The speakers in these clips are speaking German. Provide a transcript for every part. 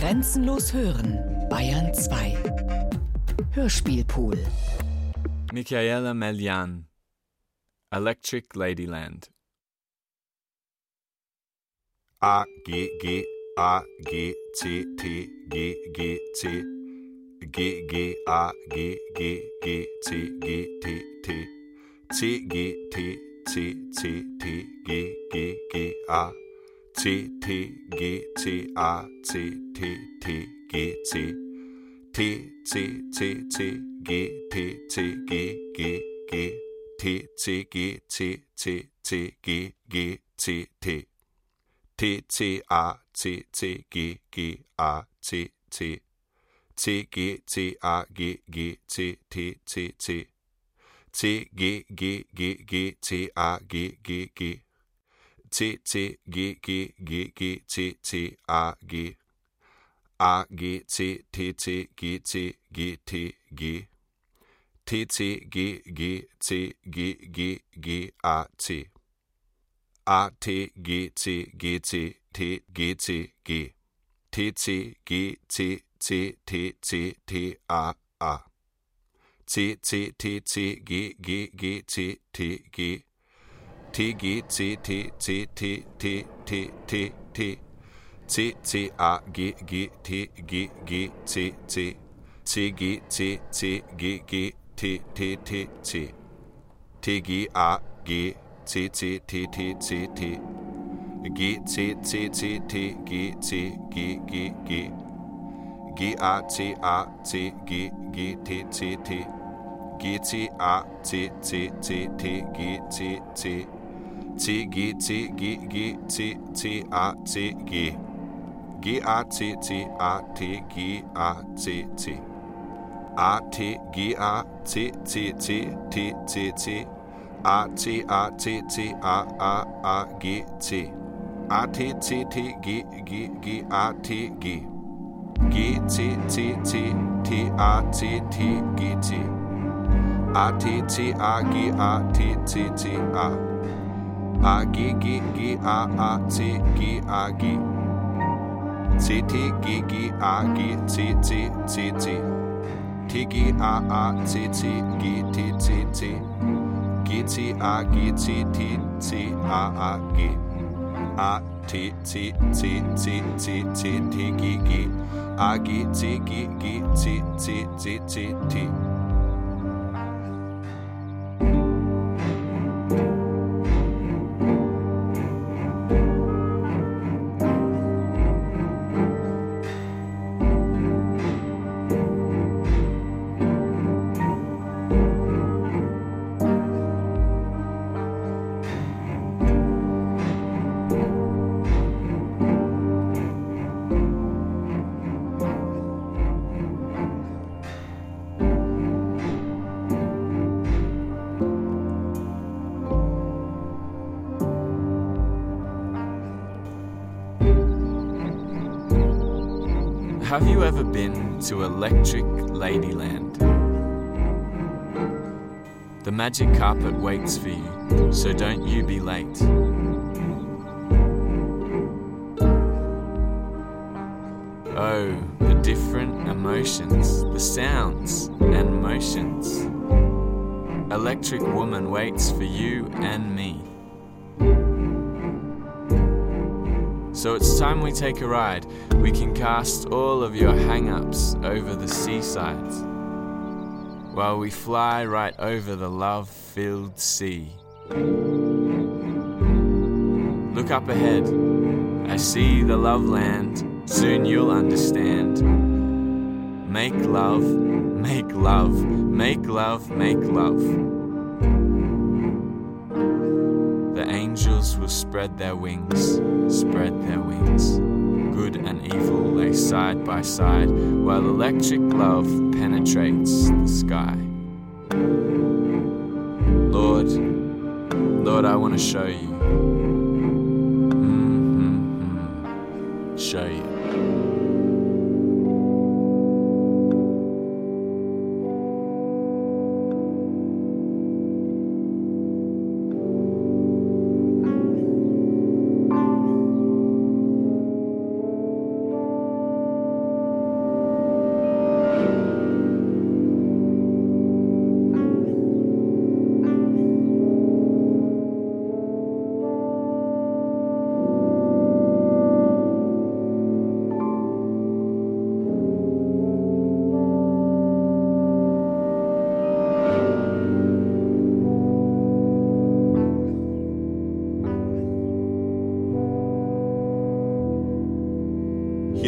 Grenzenlos hören, Bayern 2. Hörspielpool. Michaela Melian. Electric Ladyland. A G G A G C T G G C G G A G G G C G T T C G T C C T G G G A T T G T A T T T G C T C C C G T C G G G T C G C C C G G C T T C A C C G G A C C C G C A G G C T C C C G G G G C A G G G C C G G G G C C A G a, G, C, T, C, G, C, G, T, G, T, C, G, G, C, G, G, G, A, C, A, T, G, C, G, C, T, G, C, G, T, C, G, C, C, T, C, T, A, A, C, C, T, C, G, G, G, C, T, G, T, G, C, T, C, T, T, T, T, T, C C A G G T G G C C C G C C G G T T T C T G A G C C T T C T G C C C T G C G G G G A C A C G G T C T G C A C C C T G C C C G C G G C C A C G G-A-C-C-A-T-G-A-C-C. A-T-G-A-C-C-C-T-C-C. A-C-A-C-C-A-A-A-G-C. A-T-C-T-G-G-G-A-T-G. G-C-C-C-T-A-C-T-G-C. A-T-C-A-G-A-T-C-C-A. A-G-G-G-A-A-C-G-A-G. -G -G -A -A -C -G -A -G. CTGGAGCCCC, TGAACCGTCC, GCAGCTCAAG, ATCCCCCTGG, AGCGGCCCCT. To Electric Ladyland? The magic carpet waits for you, so don't you be late. Oh, the different emotions, the sounds and motions. Electric Woman waits for you and me. So it's time we take a ride. We can cast all of your hang ups over the seaside while we fly right over the love filled sea. Look up ahead. I see the love land. Soon you'll understand. Make love, make love, make love, make love. The angels will spread their wings, spread their wings. Good and evil lay side by side while electric love penetrates the sky. Lord, Lord, I want to show you. Mm-hmm. Show you.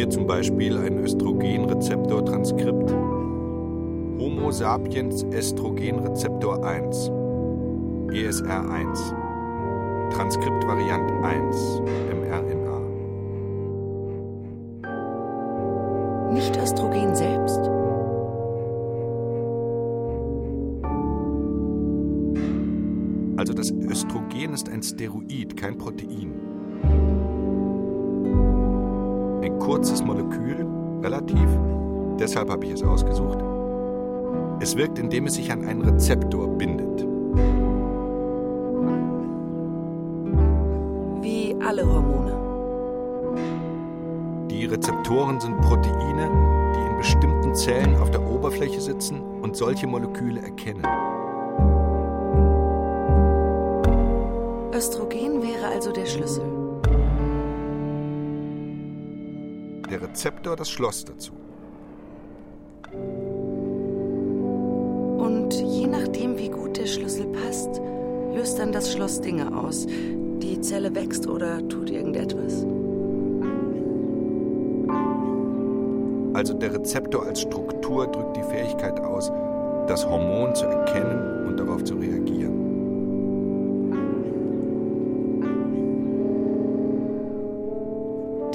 Hier zum Beispiel ein Östrogenrezeptor-Transkript. Homo sapiens Östrogenrezeptor 1. ESR1. Transkriptvariant 1. mRNA. Deshalb habe ich es ausgesucht. Es wirkt, indem es sich an einen Rezeptor bindet. Wie alle Hormone. Die Rezeptoren sind Proteine, die in bestimmten Zellen auf der Oberfläche sitzen und solche Moleküle erkennen. Östrogen wäre also der Schlüssel. Der Rezeptor das Schloss dazu. Rezeptor als Struktur drückt die Fähigkeit aus, das Hormon zu erkennen und darauf zu reagieren.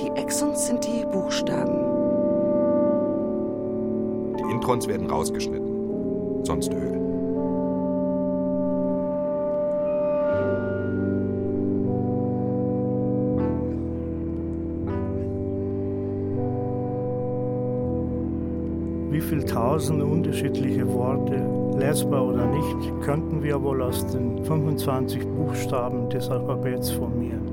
Die Exons sind die Buchstaben. Die Introns werden rausgeschnitten, Wie viele tausend unterschiedliche Worte, lesbar oder nicht, könnten wir wohl aus den 25 Buchstaben des Alphabets formieren?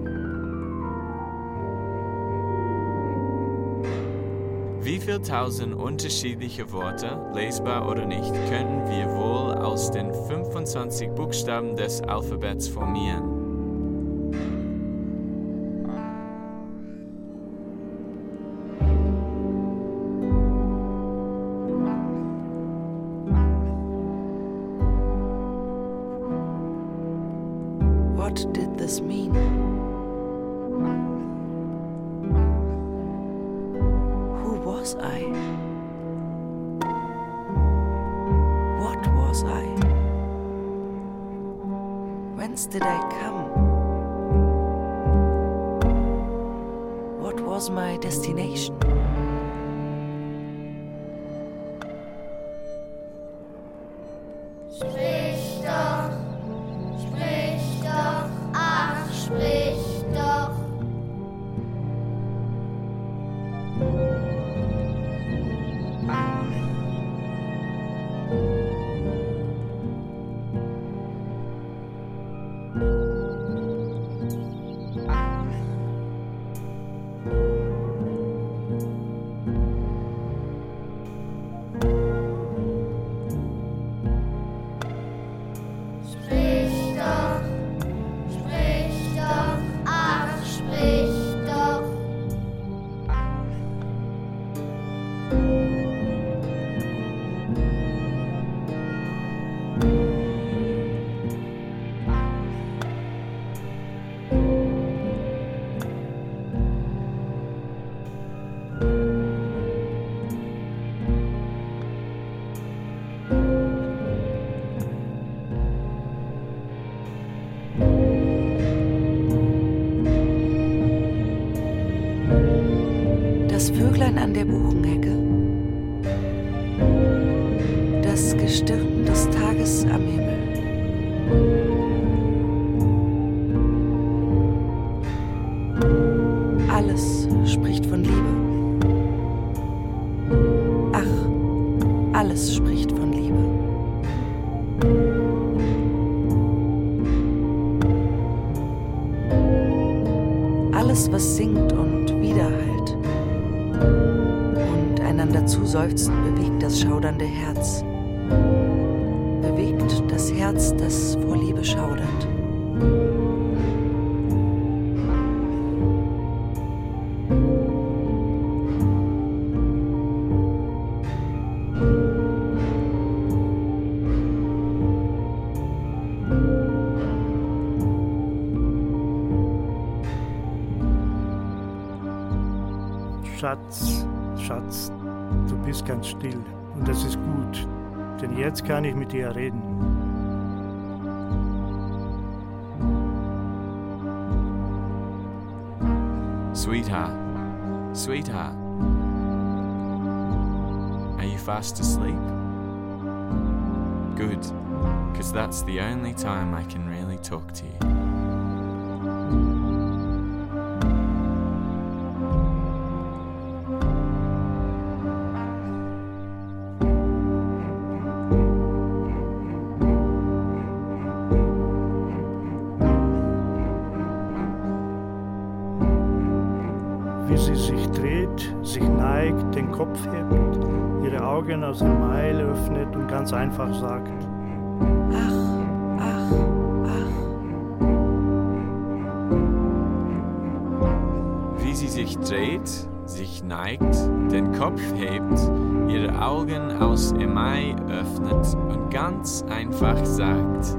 Wie viel tausend unterschiedliche Worte, lesbar oder nicht, könnten wir wohl aus den 25 Buchstaben des Alphabets formieren? Schatz, Schatz, du bist ganz still. Und das ist gut, denn jetzt kann ich mit dir reden. Sweetheart, sweetheart, are you fast asleep? Good, because that's the only time I can really talk to you. Ihre Augen aus dem Mail öffnet und ganz einfach sagt, Ach, ach, ach. Wie sie sich dreht, sich neigt, den Kopf hebt, ihre Augen aus Emai öffnet und ganz einfach sagt: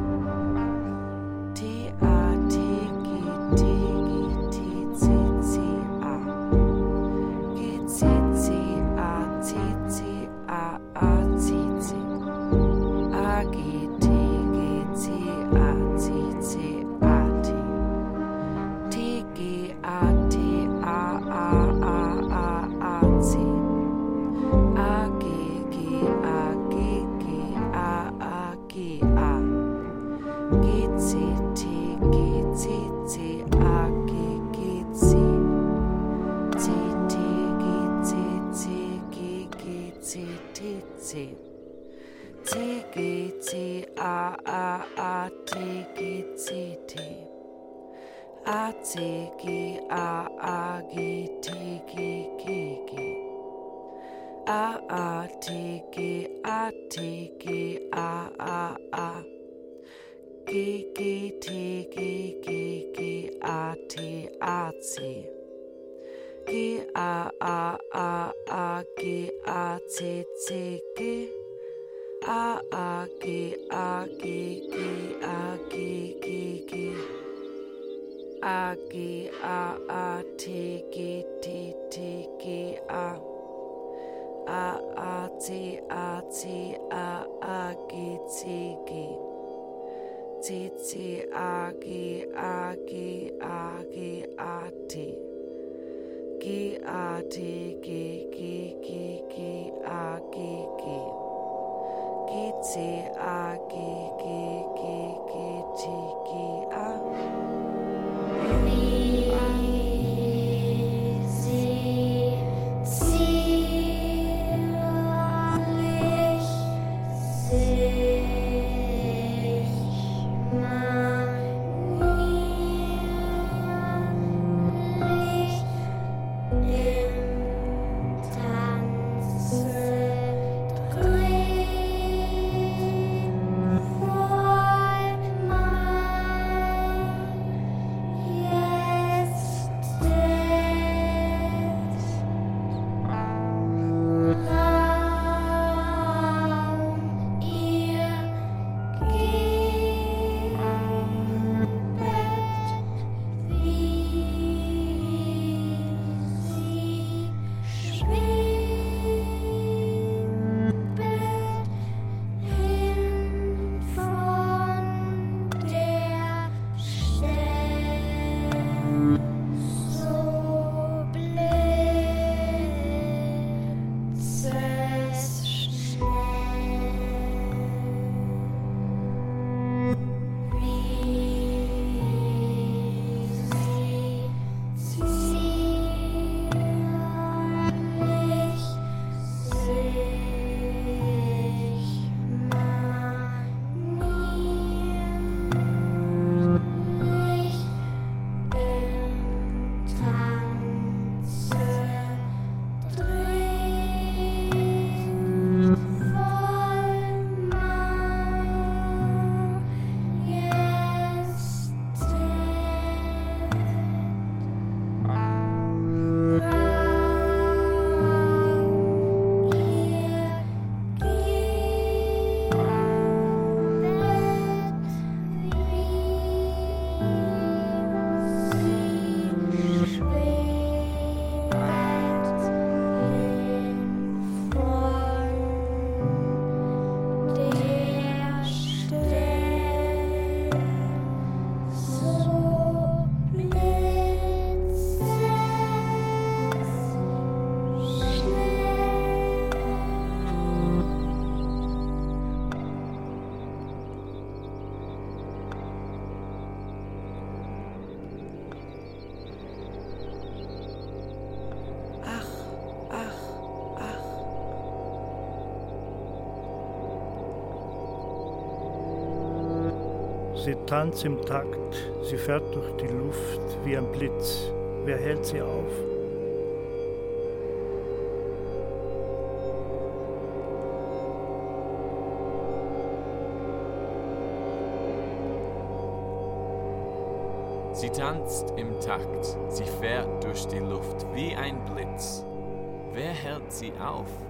A T G A T G A A. A G G T G G G A T A C G A A A A G A C C G A A G A G G A G G G A G A A T G T T G A A A C A C A A G C G. C C A G A G A G A T. G A T G G G G A G G. G C A G G G G T G A Sie tanzt im Takt, sie fährt durch die Luft wie ein Blitz. Wer hält sie auf? Sie tanzt im Takt, sie fährt durch die Luft wie ein Blitz. Wer hält sie auf?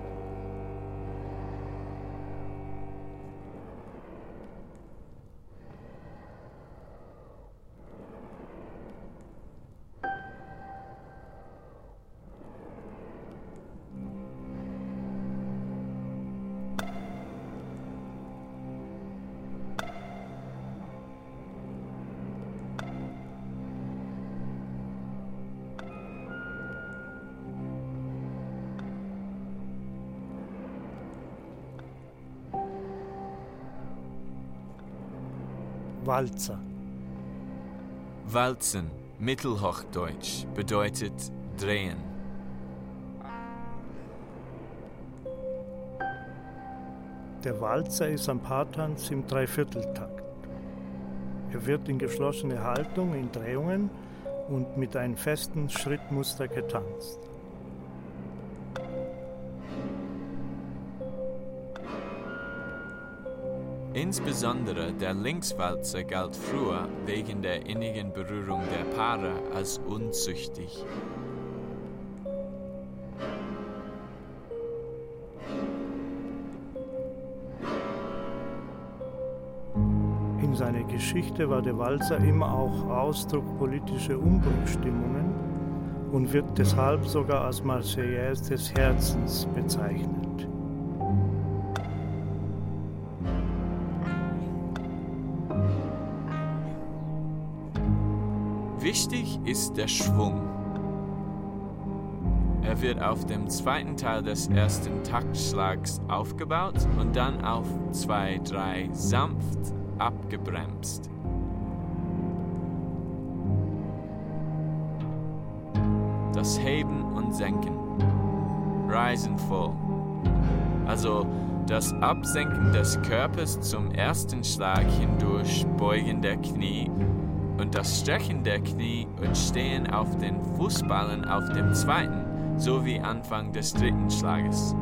Walzer. Walzen, Mittelhochdeutsch, bedeutet drehen. Der Walzer ist ein Paartanz im Dreivierteltakt. Er wird in geschlossene Haltung, in Drehungen und mit einem festen Schrittmuster getanzt. Insbesondere der Linkswalzer galt früher wegen der innigen Berührung der Paare als unzüchtig. In seiner Geschichte war der Walzer immer auch Ausdruck politischer Umbruchstimmungen und wird deshalb sogar als Marseillaise des Herzens bezeichnet. Ist der Schwung. Er wird auf dem zweiten Teil des ersten Taktschlags aufgebaut und dann auf zwei, drei sanft abgebremst. Das Heben und Senken. Rise and Fall. Also das Absenken des Körpers zum ersten Schlag hindurch Beugen der Knie und das Strecken der Knie und Stehen auf den Fußballen auf dem zweiten sowie Anfang des dritten Schlages.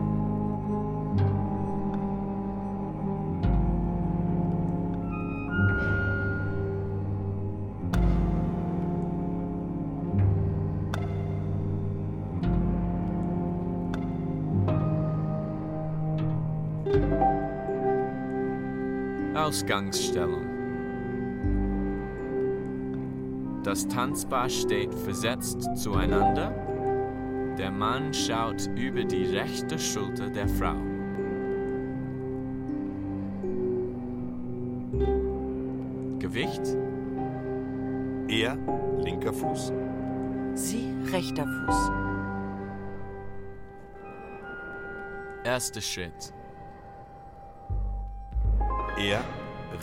Ausgangsstellung. Das Tanzpaar steht versetzt zueinander. Der Mann schaut über die rechte Schulter der Frau. Gewicht Er, linker Fuß. Sie rechter Fuß. Erster Schritt. Er,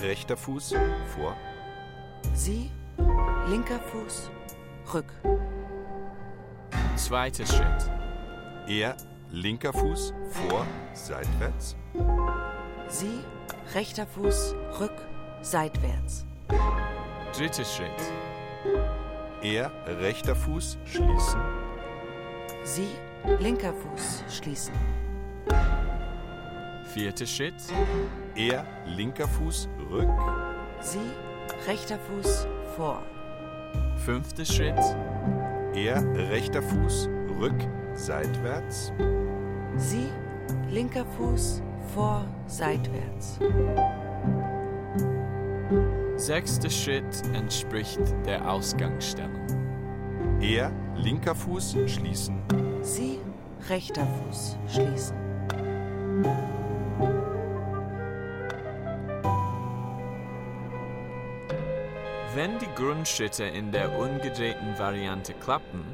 rechter Fuß, vor. Sie linker Fuß. Rück. Zweiter Schritt. Er, linker Fuß, vor, seitwärts. Sie rechter Fuß. Rück. Seitwärts. Dritter Schritt. Er, rechter Fuß, schließen. Sie linker Fuß. Schließen. Vierter Schritt. Er, linker Fuß, rück. Sie rechter Fuß. Vor. Fünfter Schritt. Er, rechter Fuß, rück, seitwärts. Sie linker Fuß. Vor. Seitwärts. Sechster Schritt entspricht der Ausgangsstellung. Er, linker Fuß, schließen. Sie rechter Fuß. Schließen. Wenn die Grundschritte in der ungedrehten Variante klappen,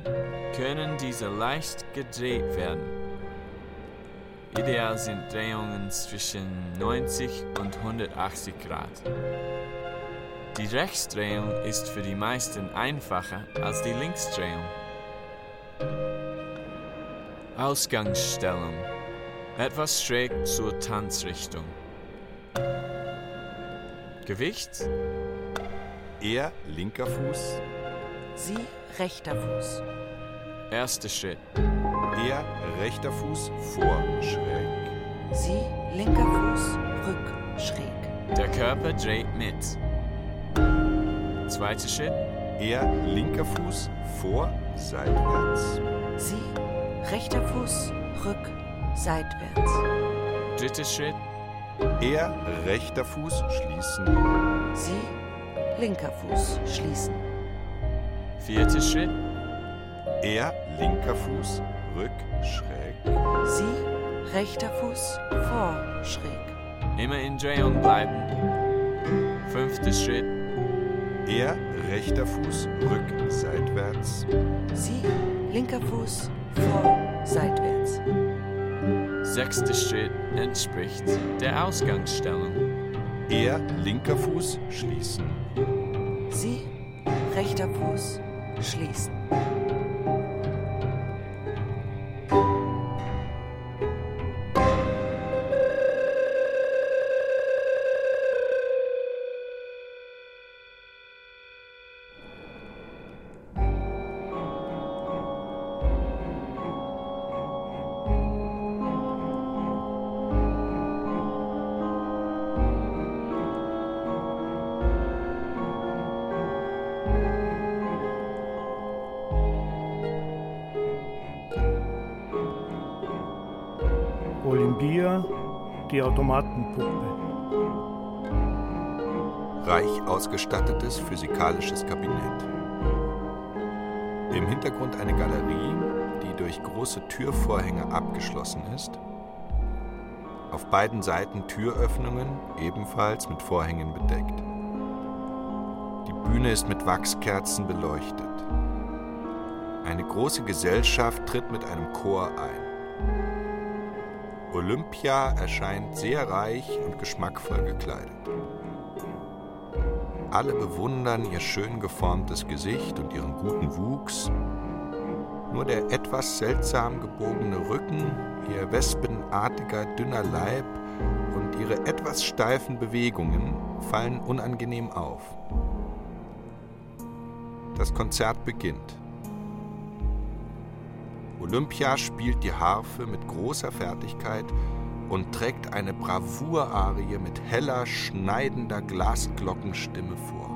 können diese leicht gedreht werden. Ideal sind Drehungen zwischen 90 und 180 Grad. Die Rechtsdrehung ist für die meisten einfacher als die Linksdrehung. Ausgangsstellung. Etwas schräg zur Tanzrichtung. Gewicht Er linker Fuß, Sie rechter Fuß. Erster Schritt. er rechter Fuß vor schräg. Sie linker Fuß rück schräg. Der Körper dreht mit. Zweiter Schritt. Er linker Fuß vor seitwärts. Sie rechter Fuß rück seitwärts. Dritter Schritt. Er rechter Fuß schließen. Sie linker Fuß schließen. Vierter Schritt. Er linker Fuß rück schräg. Sie rechter Fuß vor schräg. Immer in Drehung bleiben. Fünfter Schritt. Er rechter Fuß rück seitwärts. Sie linker Fuß vor seitwärts. Sechster Schritt entspricht der Ausgangsstellung. Er linker Fuß schließen. Sie rechter Fuß schließen. Große Türvorhänge abgeschlossen ist. Auf beiden Seiten Türöffnungen, ebenfalls mit Vorhängen bedeckt. Die Bühne ist mit Wachskerzen beleuchtet. Eine große Gesellschaft tritt mit einem Chor ein. Olympia erscheint sehr reich und geschmackvoll gekleidet. Alle bewundern ihr schön geformtes Gesicht und ihren guten Wuchs. Nur der etwas seltsam gebogene Rücken, ihr wespenartiger dünner Leib und ihre etwas steifen Bewegungen fallen unangenehm auf. Das Konzert beginnt. Olympia spielt die Harfe mit großer Fertigkeit und trägt eine Bravour-Arie mit heller, schneidender Glasglockenstimme vor.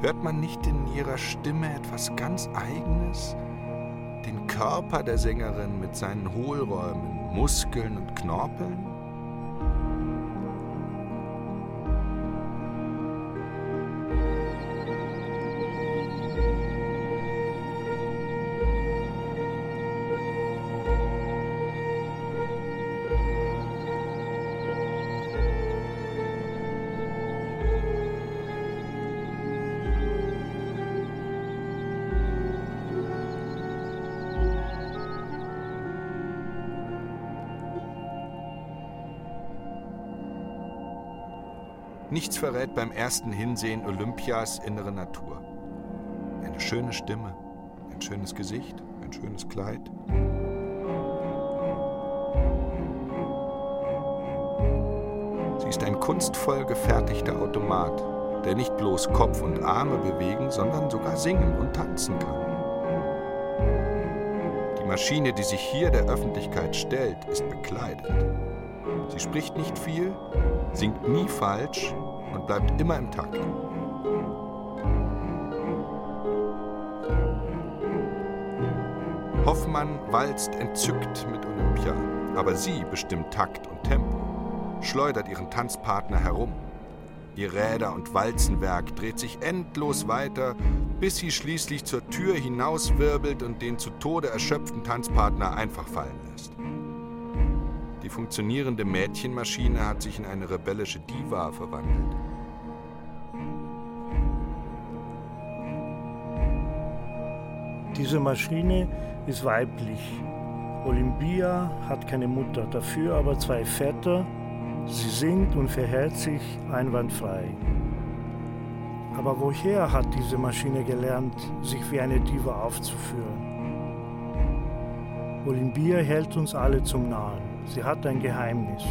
Hört man nicht in ihrer Stimme etwas ganz Eigenes? Den Körper der Sängerin mit seinen Hohlräumen, Muskeln und Knorpeln? Beim ersten Hinsehen Olympias innere Natur. Eine schöne Stimme, ein schönes Gesicht, ein schönes Kleid. Sie ist ein kunstvoll gefertigter Automat, der nicht bloß Kopf und Arme bewegen, sondern sogar singen und tanzen kann. Die Maschine, die sich hier der Öffentlichkeit stellt, ist bekleidet. Sie spricht nicht viel, singt nie falsch und bleibt immer im Takt. Hoffmann walzt entzückt mit Olympia, aber sie bestimmt Takt und Tempo, schleudert ihren Tanzpartner herum. Ihr Räder- und Walzenwerk dreht sich endlos weiter, bis sie schließlich zur Tür hinauswirbelt und den zu Tode erschöpften Tanzpartner einfach fallen lässt. Die funktionierende Mädchenmaschine hat sich in eine rebellische Diva verwandelt. Diese Maschine ist weiblich. Olympia hat keine Mutter, dafür aber zwei Väter. Sie singt und verhält sich einwandfrei. Aber woher hat diese Maschine gelernt, sich wie eine Diva aufzuführen? Olympia hält uns alle zum Nahen. Sie hat ein Geheimnis.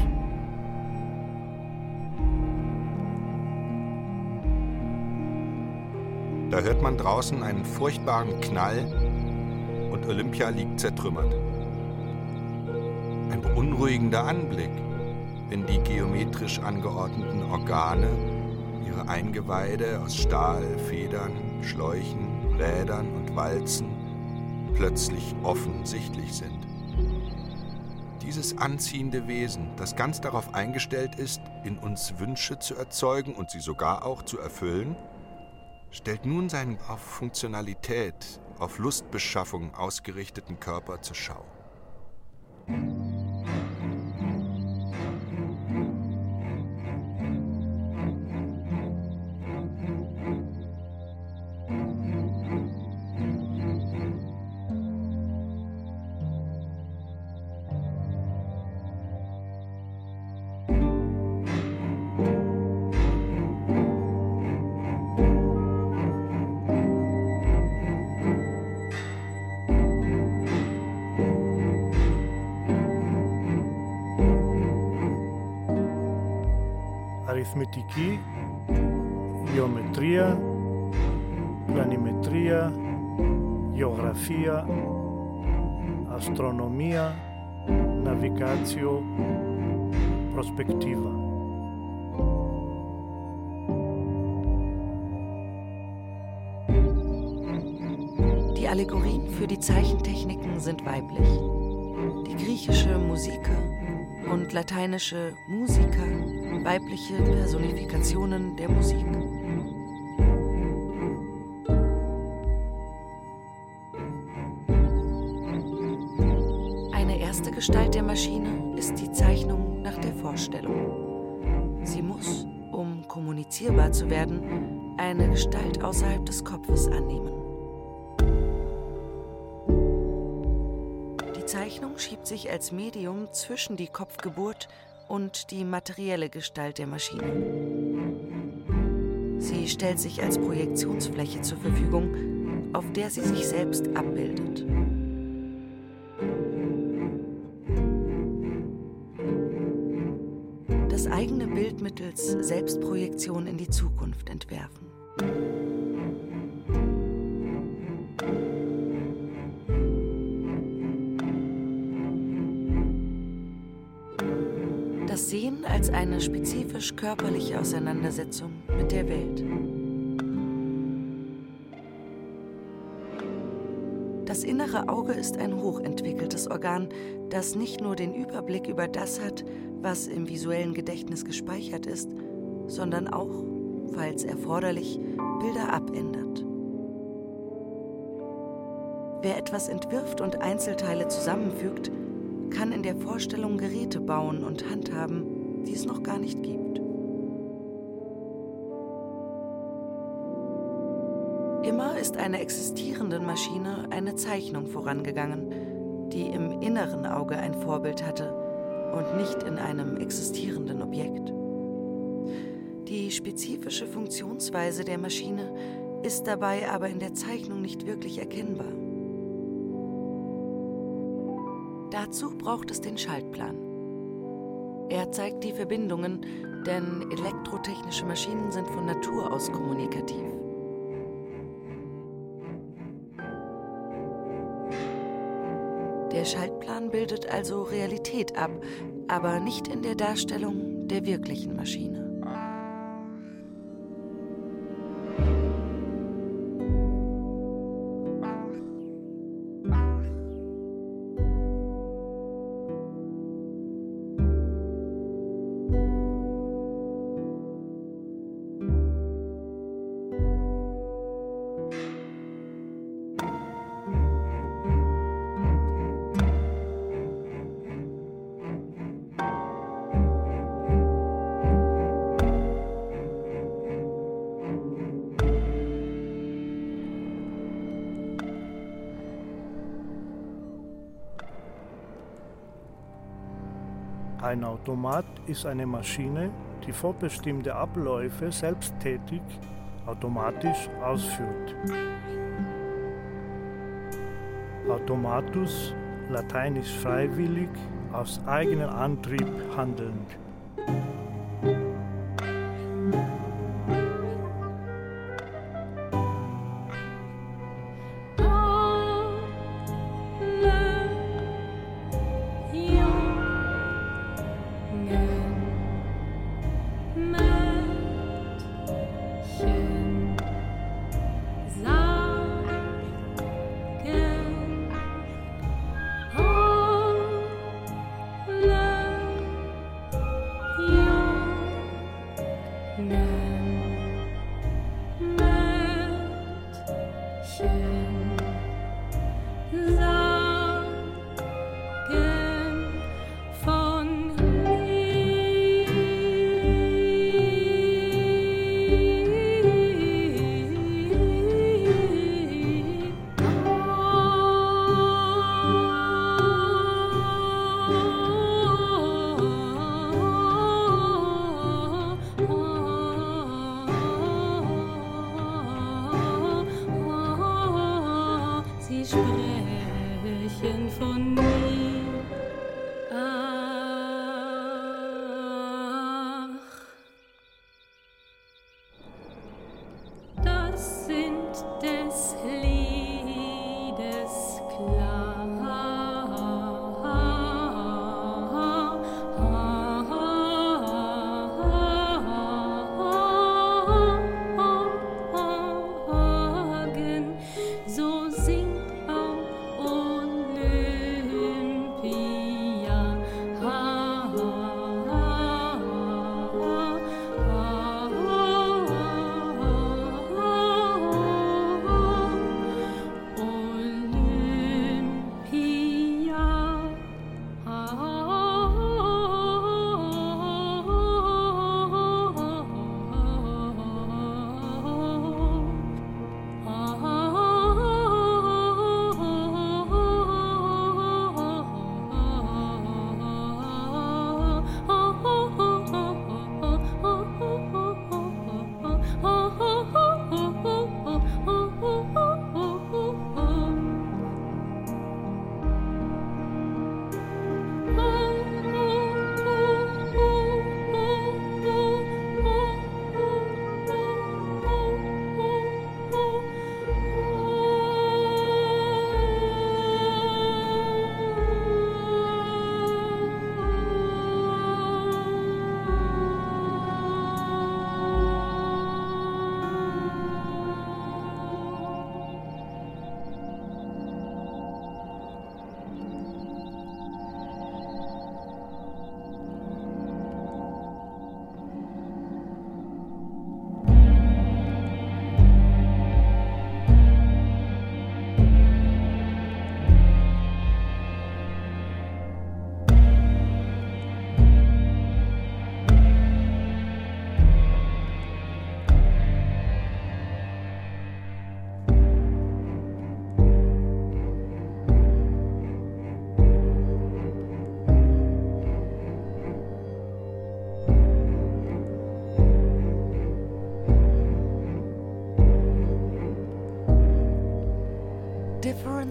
Da hört man draußen einen furchtbaren Knall und Olympia liegt zertrümmert. Ein beunruhigender Anblick, wenn die geometrisch angeordneten Organe ihre Eingeweide aus Stahl, Federn, Schläuchen, Rädern und Walzen plötzlich offensichtlich sind. Dieses anziehende Wesen, das ganz darauf eingestellt ist, in uns Wünsche zu erzeugen und sie sogar auch zu erfüllen, stellt nun seinen auf Funktionalität, auf Lustbeschaffung ausgerichteten Körper zur Schau. Arithmetiki, Geometria, Planimetria, Geografia, Astronomia, Navigatio, Prospectiva. Die Allegorien für die Zeichentechniken sind weiblich. Die griechische Musike und lateinische Musica, weibliche Personifikationen der Musik. Eine erste Gestalt der Maschine ist die Zeichnung nach der Vorstellung. Sie muss, um kommunizierbar zu werden, eine Gestalt außerhalb des Kopfes annehmen. Die Zeichnung schiebt sich als Medium zwischen die Kopfgeburt und die materielle Gestalt der Maschine. Sie stellt sich als Projektionsfläche zur Verfügung, auf der sie sich selbst abbildet. Das eigene Bild mittels Selbstprojektion in die Zukunft entwerfen. Als eine spezifisch körperliche Auseinandersetzung mit der Welt. Das innere Auge ist ein hochentwickeltes Organ, das nicht nur den Überblick über das hat, was im visuellen Gedächtnis gespeichert ist, sondern auch, falls erforderlich, Bilder abändert. Wer etwas entwirft und Einzelteile zusammenfügt, kann in der Vorstellung Geräte bauen und handhaben, die es noch gar nicht gibt. Immer ist einer existierenden Maschine eine Zeichnung vorangegangen, die im inneren Auge ein Vorbild hatte und nicht in einem existierenden Objekt. Die spezifische Funktionsweise der Maschine ist dabei aber in der Zeichnung nicht wirklich erkennbar. Dazu braucht es den Schaltplan. Er zeigt die Verbindungen, denn elektrotechnische Maschinen sind von Natur aus kommunikativ. Der Schaltplan bildet also Realität ab, aber nicht in der Darstellung der wirklichen Maschine. Ein Automat ist eine Maschine, die vorbestimmte Abläufe selbsttätig, automatisch ausführt. Automatus, lateinisch freiwillig, aus eigenem Antrieb handelnd. Märchen von mir. Ach,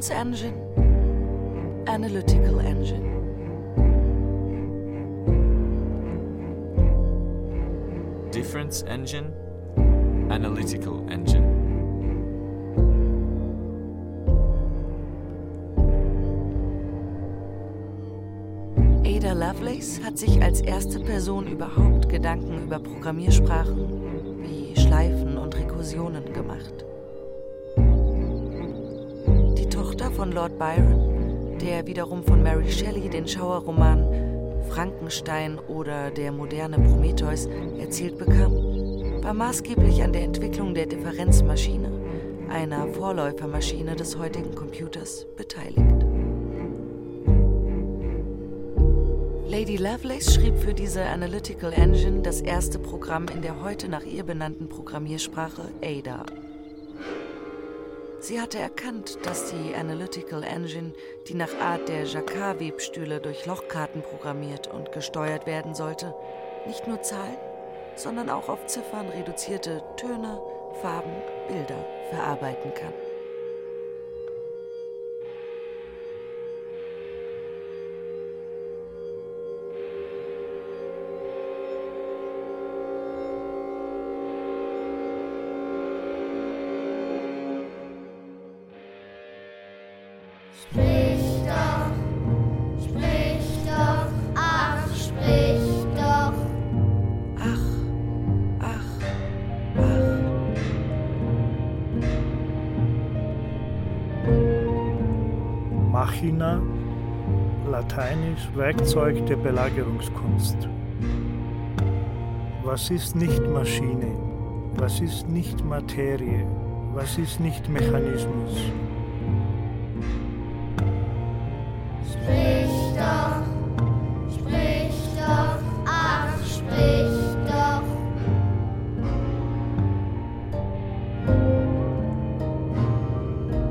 Difference engine, analytical engine. Difference engine, analytical engine. Ada Lovelace hat sich als erste Person überhaupt Gedanken über Programmiersprachen wie Schleifen und Rekursionen gemacht. Von Lord Byron, der wiederum von Mary Shelley den Schauerroman Frankenstein oder der moderne Prometheus erzählt bekam, war maßgeblich an der Entwicklung der Differenzmaschine, einer Vorläufermaschine des heutigen Computers, beteiligt. Lady Lovelace schrieb für diese Analytical Engine das erste Programm in der heute nach ihr benannten Programmiersprache Ada. Sie hatte erkannt, dass die Analytical Engine, die nach Art der Jacquard-Webstühle durch Lochkarten programmiert und gesteuert werden sollte, nicht nur Zahlen, sondern auch auf Ziffern reduzierte Töne, Farben, Bilder verarbeiten kann. Werkzeug der Belagerungskunst. Was ist nicht Maschine? Was ist nicht Materie? Was ist nicht Mechanismus? Sprich doch, sprich doch, ach, sprich doch.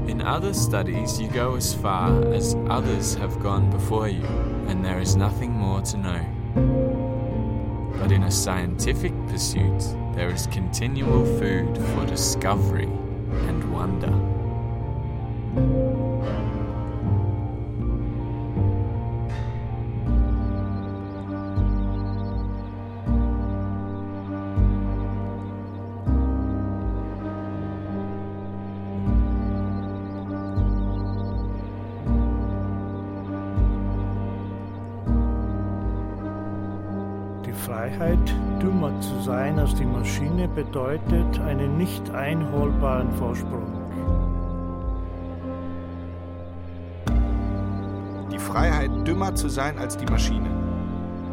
In other studies, you go as far as others have gone before you, and there is nothing more to know. But in a scientific pursuit, there is continual food for discovery die Maschine, bedeutet einen nicht einholbaren Vorsprung. Die Freiheit, dümmer zu sein als die Maschine,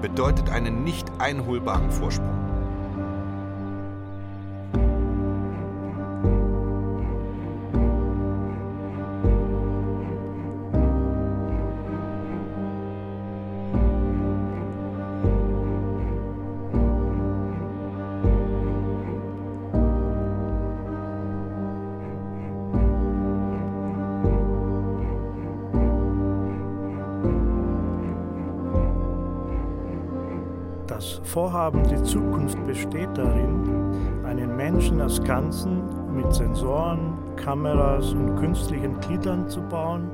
bedeutet einen nicht einholbaren Vorsprung. Vorhaben, die Zukunft besteht darin, einen Menschen als Ganzen mit Sensoren, Kameras und künstlichen Gliedern zu bauen,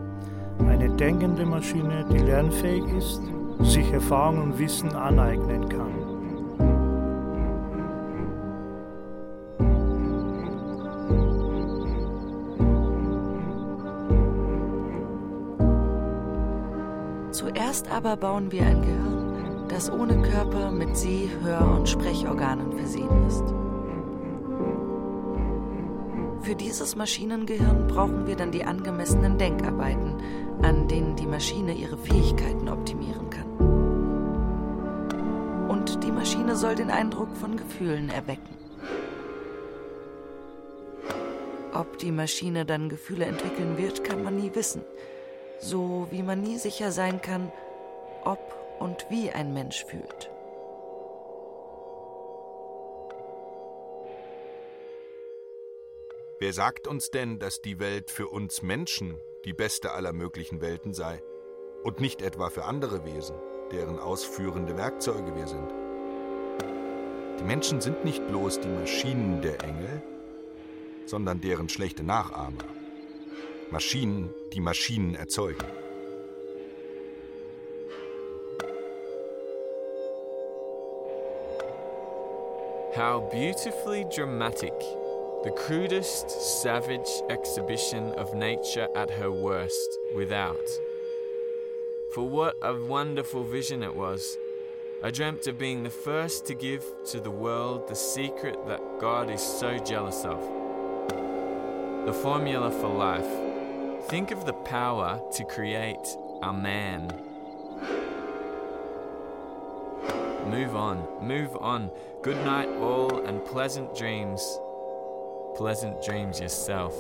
eine denkende Maschine, die lernfähig ist, sich Erfahrung und Wissen aneignen kann. Zuerst aber bauen wir ein Gehirn, das ohne Körper mit Seh-, Hör- und Sprechorganen versehen ist. Für dieses Maschinengehirn brauchen wir dann die angemessenen Denkarbeiten, an denen die Maschine ihre Fähigkeiten optimieren kann. Und die Maschine soll den Eindruck von Gefühlen erwecken. Ob die Maschine dann Gefühle entwickeln wird, kann man nie wissen. So wie man nie sicher sein kann, ob und wie ein Mensch fühlt. Wer sagt uns denn, dass die Welt für uns Menschen die beste aller möglichen Welten sei und nicht etwa für andere Wesen, deren ausführende Werkzeuge wir sind? Die Menschen sind nicht bloß die Maschinen der Engel, sondern deren schlechte Nachahmer. Maschinen, die Maschinen erzeugen. How beautifully dramatic. The crudest, savage exhibition of nature at her worst, without. For what a wonderful vision it was. I dreamt of being the first to give to the world the secret that God is so jealous of. The formula for life. Think of the power to create a man. Move on, move on. Good night, all, and pleasant dreams. Pleasant dreams yourself.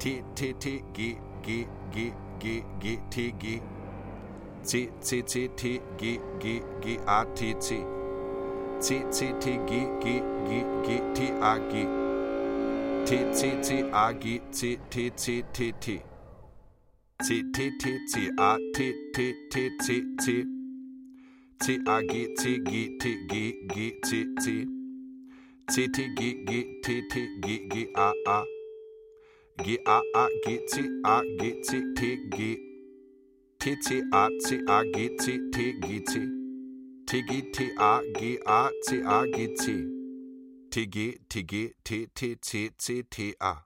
T T T G G G G G T G C C C T G G G A T C C C T G G G G T A G T C C A G C T C T T C T T C A T T T C C C A G C G T G G C C C T G G T T G G A A G A A G C A G C T G T C A C A G C T G C T G T A G A C A G C T G T G T T C C T A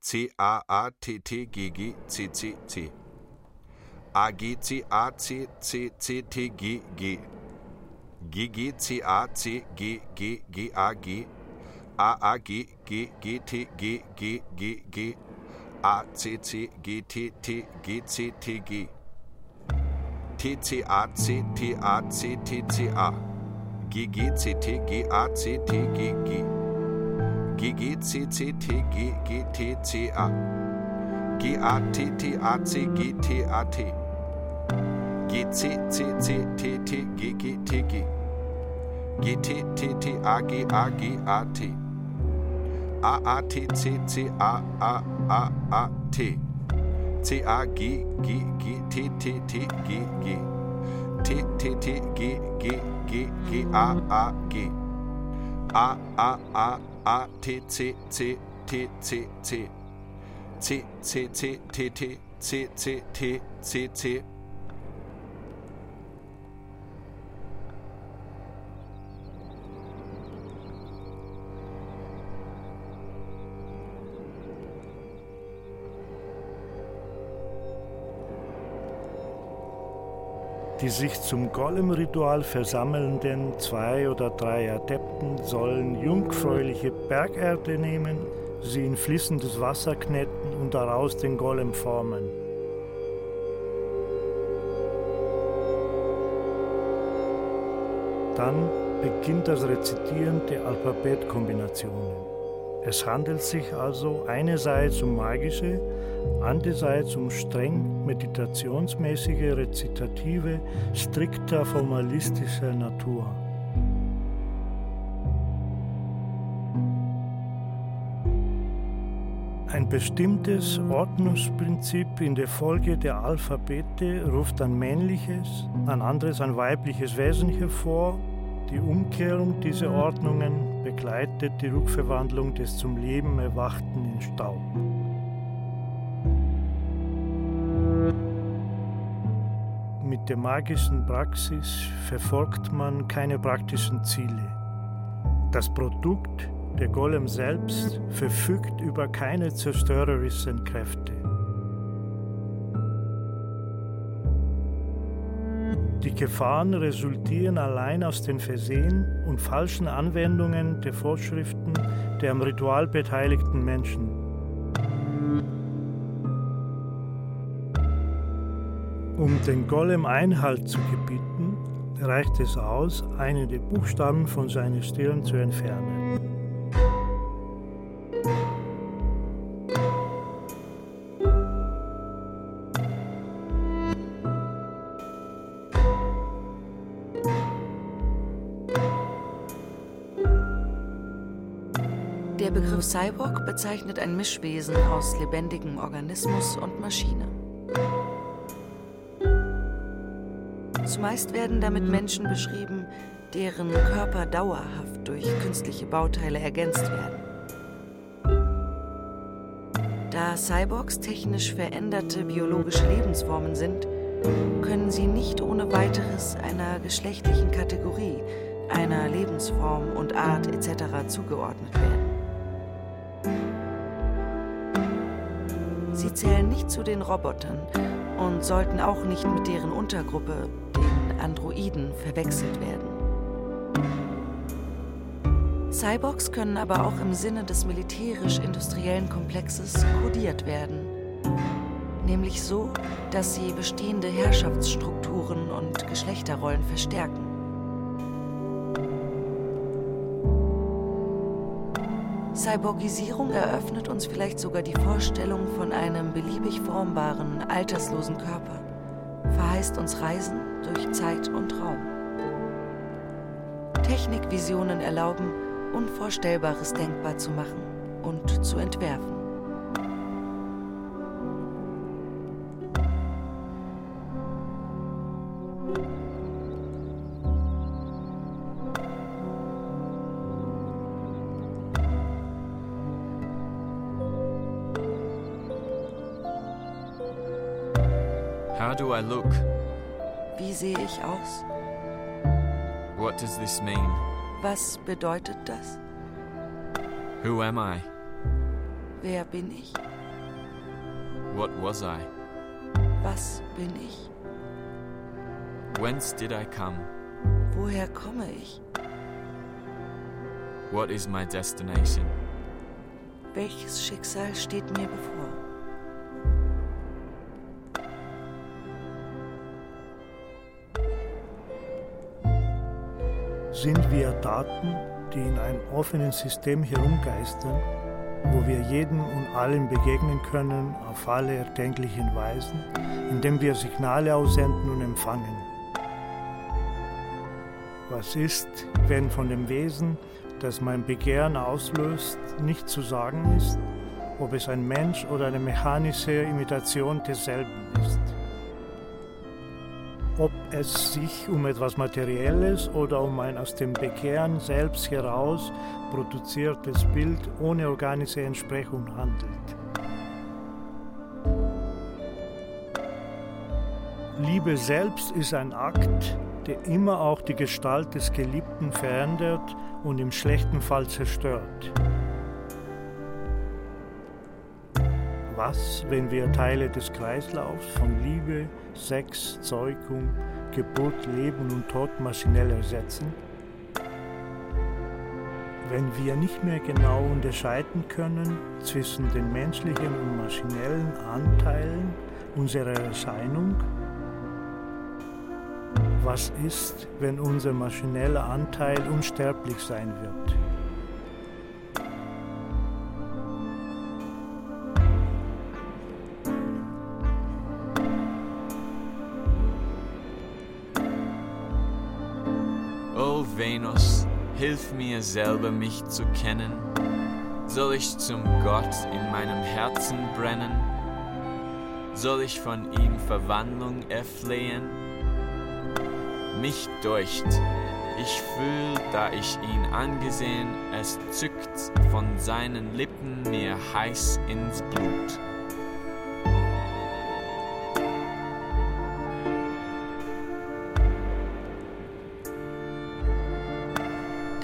C A A T T G G C C C A G C A C C C T G G G G C A C G G G A G A A G G G T G G G G A C C G T T G C T G. T C A C T A C T C A. G G C T G A C T G G. G G C C T G G T C A. G A T T A C G T A T. G C C C T T G G T G. G T T T A G A G A T A A T C C A A A A T C A G G G T T T G G T T T G G G G A A G A A A A T C C T C C C C C T T C C T C C Die sich zum Golem-Ritual versammelnden zwei oder drei Adepten sollen jungfräuliche Bergerde nehmen, sie in fließendes Wasser kneten und daraus den Golem formen. Dann beginnt das Rezitieren der Alphabetkombinationen. Es handelt sich also einerseits um magische, andererseits um streng meditationsmäßige Rezitative strikter formalistischer Natur. Ein bestimmtes Ordnungsprinzip in der Folge der Alphabete ruft ein männliches, ein anderes ein weibliches Wesen hervor. Die Umkehrung dieser Ordnungen begleitet die Rückverwandlung des zum Leben Erwachten in Staub. Mit der magischen Praxis verfolgt man keine praktischen Ziele. Das Produkt, der Golem selbst, verfügt über keine zerstörerischen Kräfte. Die Gefahren resultieren allein aus den Versehen und falschen Anwendungen der Vorschriften der am Ritual beteiligten Menschen. Um den Golem Einhalt zu gebieten, reicht es aus, einen der Buchstaben von seiner Stirn zu entfernen. Cyborg bezeichnet ein Mischwesen aus lebendigem Organismus und Maschine. Zumeist werden damit Menschen beschrieben, deren Körper dauerhaft durch künstliche Bauteile ergänzt werden. Da Cyborgs technisch veränderte biologische Lebensformen sind, können sie nicht ohne weiteres einer geschlechtlichen Kategorie, einer Lebensform und Art etc. zugeordnet werden. Zählen nicht zu den Robotern und sollten auch nicht mit deren Untergruppe, den Androiden, verwechselt werden. Cyborgs können aber auch im Sinne des militärisch-industriellen Komplexes kodiert werden. Nämlich so, dass sie bestehende Herrschaftsstrukturen und Geschlechterrollen verstärken. Cyborgisierung eröffnet uns vielleicht sogar die Vorstellung von einem beliebig formbaren, alterslosen Körper, verheißt uns Reisen durch Zeit und Raum. Technikvisionen erlauben, Unvorstellbares denkbar zu machen und zu entwerfen. Do I look? Wie sehe ich aus? What does this mean? Was bedeutet das? Who am I? Wer bin ich? What was I? Was bin ich? Whence did I come? Woher komme ich? What is my destination? Welches Schicksal steht mir bevor? Sind wir Daten, die in einem offenen System herumgeistern, wo wir jedem und allen begegnen können auf alle erdenklichen Weisen, indem wir Signale aussenden und empfangen? Was ist, wenn von dem Wesen, das mein Begehren auslöst, nicht zu sagen ist, ob es ein Mensch oder eine mechanische Imitation desselben ist? Ob es sich um etwas Materielles oder um ein aus dem Bekehren selbst heraus produziertes Bild ohne organische Entsprechung handelt. Liebe selbst ist ein Akt, der immer auch die Gestalt des Geliebten verändert und im schlechten Fall zerstört. Was, wenn wir Teile des Kreislaufs von Liebe, Sex, Zeugung, Geburt, Leben und Tod maschinell ersetzen? Wenn wir nicht mehr genau unterscheiden können zwischen den menschlichen und maschinellen Anteilen unserer Erscheinung, was ist, wenn unser maschineller Anteil unsterblich sein wird? Venus, hilf mir selber mich zu kennen. Soll ich zum Gott in meinem Herzen brennen? Soll ich von ihm Verwandlung erflehen? Mich deucht, ich fühl, da ich ihn angesehen, es zückt von seinen Lippen mir heiß ins Blut.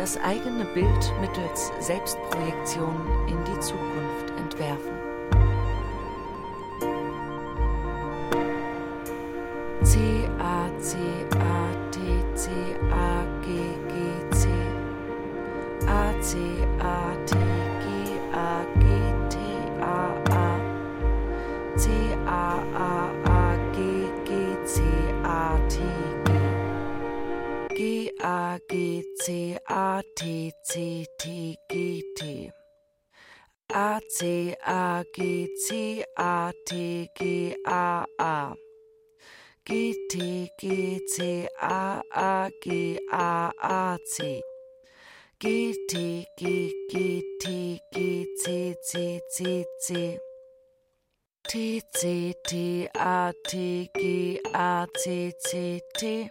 Das eigene Bild mittels Selbstprojektion in die Zukunft entwerfen. A G C A T C T G T. A C A G C A T G A A. G T G C A A G A A C. G T G G T G C C C C. T C T A T G A C C T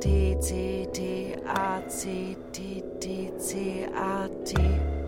T C T A C T T C A T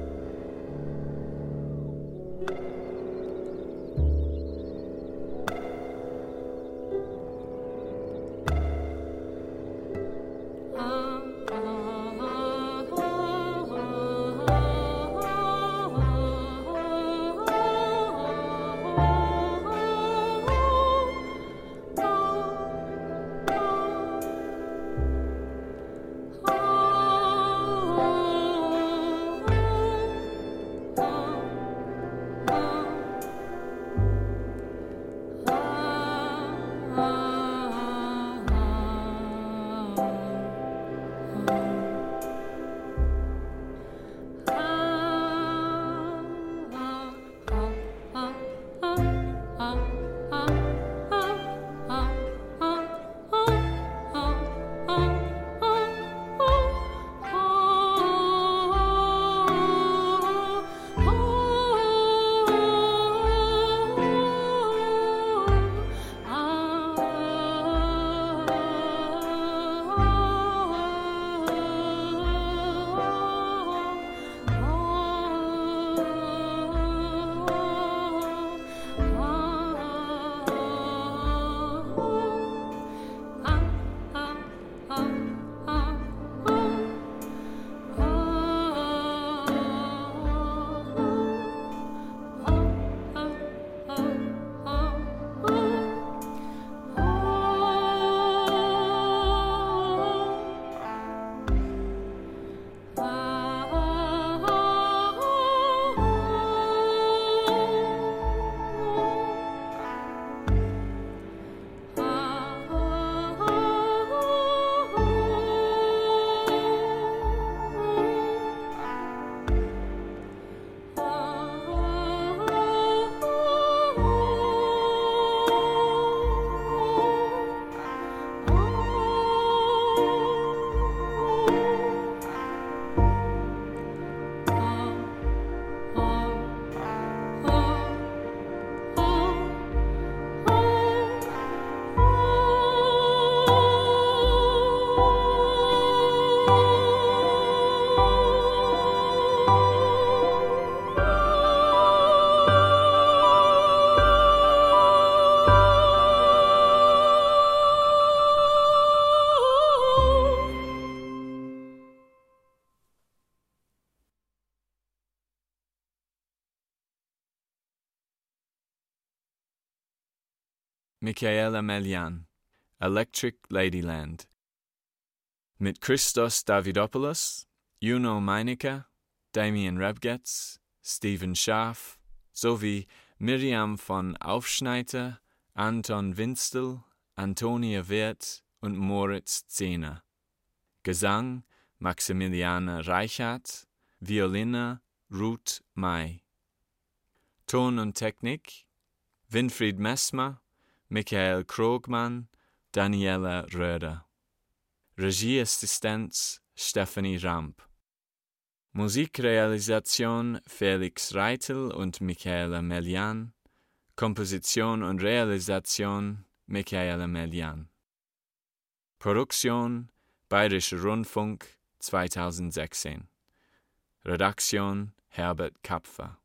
Michaela Melian, Electric Ladyland. Mit Christos Davidopoulos, Juno Meinecke, Damien Rebgetz, Stephen Schaaf sowie Miriam von Aufschneider, Anton Winstel, Antonia Wirth und Moritz Zehner. Gesang Maximiliane Reichardt, Violine Ruth May. Ton und Technik Winfried Messmer, Michael Krogmann, Daniela Röder. Regieassistenz Stephanie Ramp. Musikrealisation Felix Reitel und Michaela Melian. Komposition und Realisation Michaela Melian. Produktion Bayerischer Rundfunk 2016. Redaktion Herbert Kapfer.